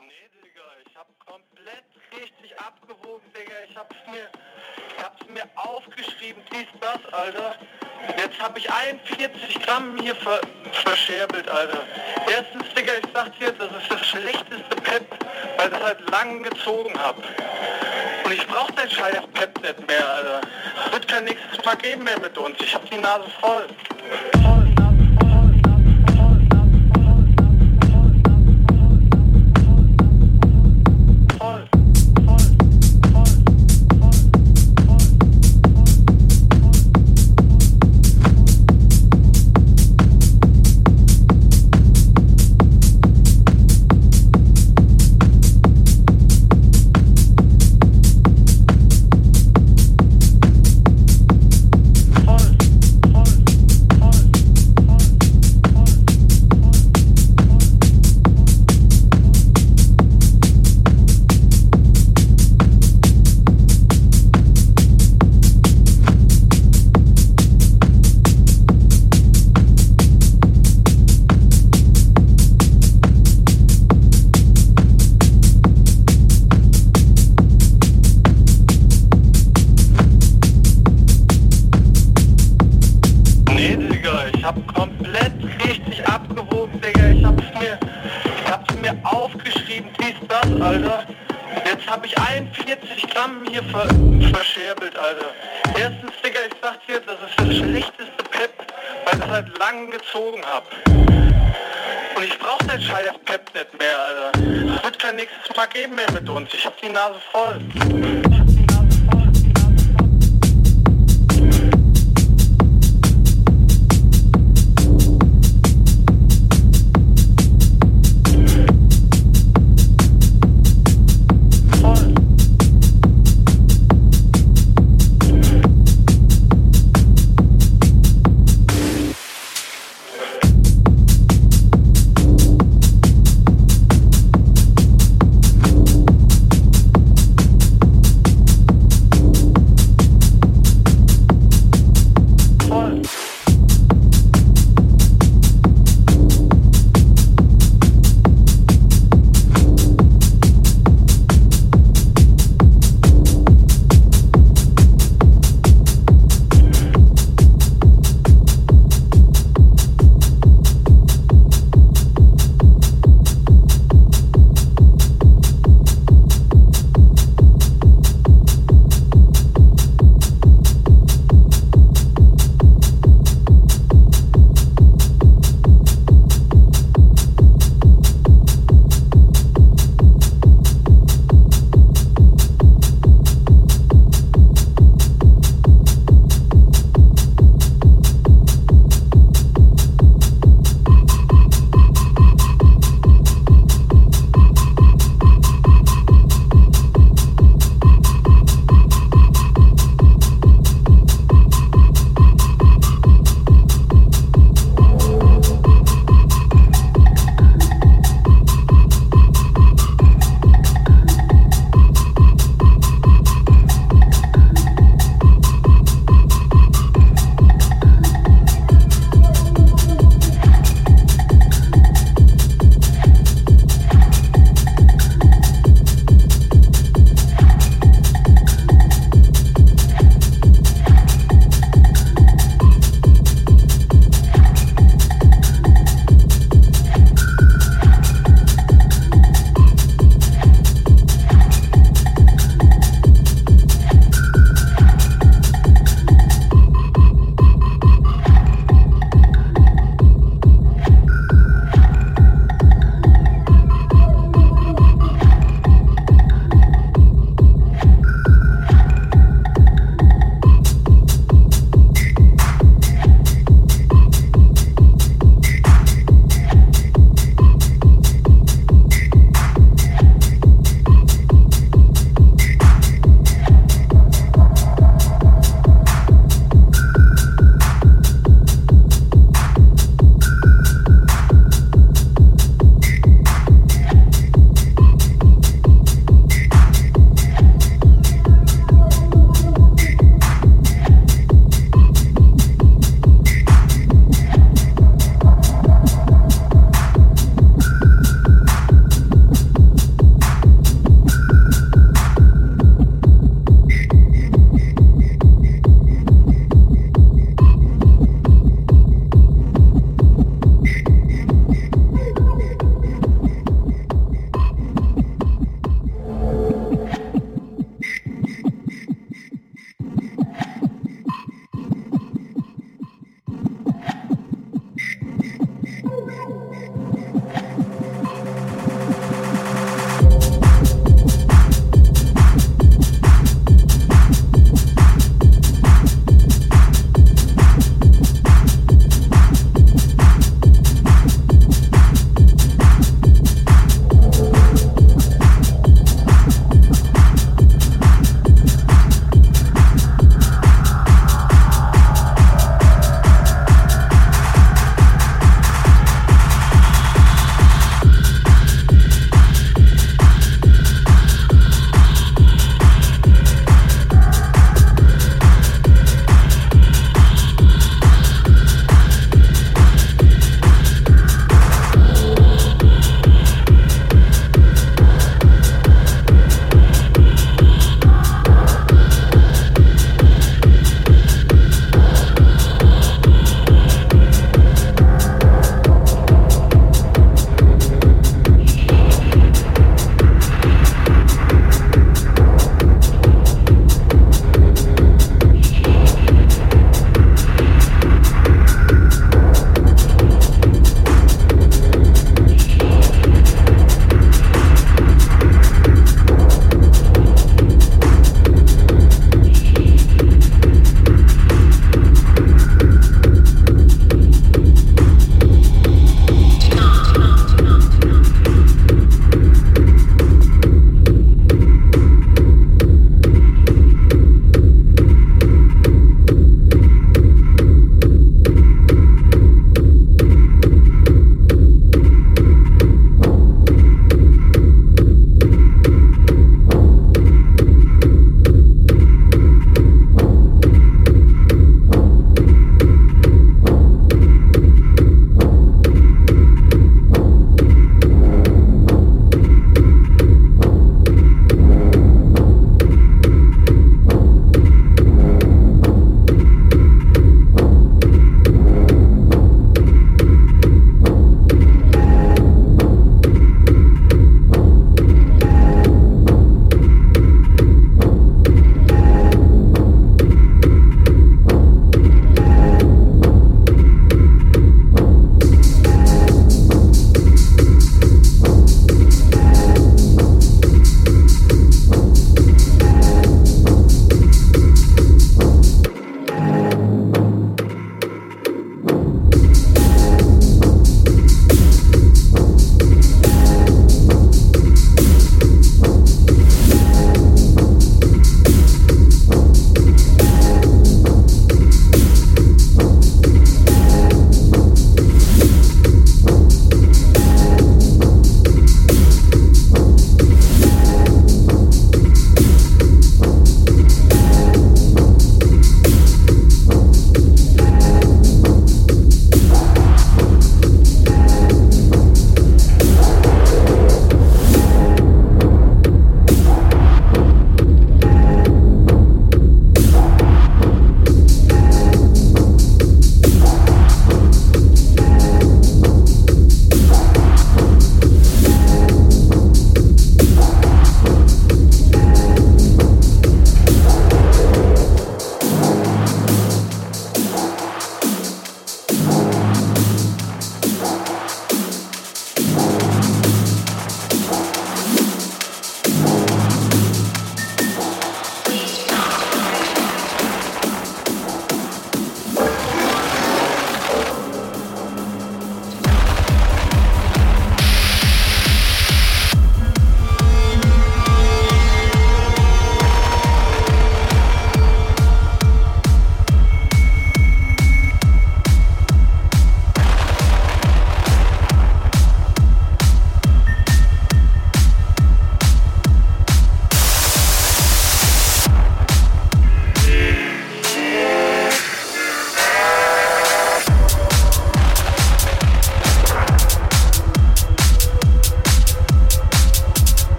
Nee, Digga, ich hab komplett richtig abgewogen, Digga. Ich hab's mir, ich hab's mir aufgeschrieben, dies, das, Alter. Jetzt hab ich 41 Gramm hier ver verscherbelt, Alter. Erstens, Digga, ich sag dir, das ist das schlechteste Pep, weil ich das halt lang gezogen hab. Und ich brauch dein scheiß Pep nicht mehr, Alter. Wird kein nächstes Mal geben mehr mit uns. Ich hab die Nase voll. Voll,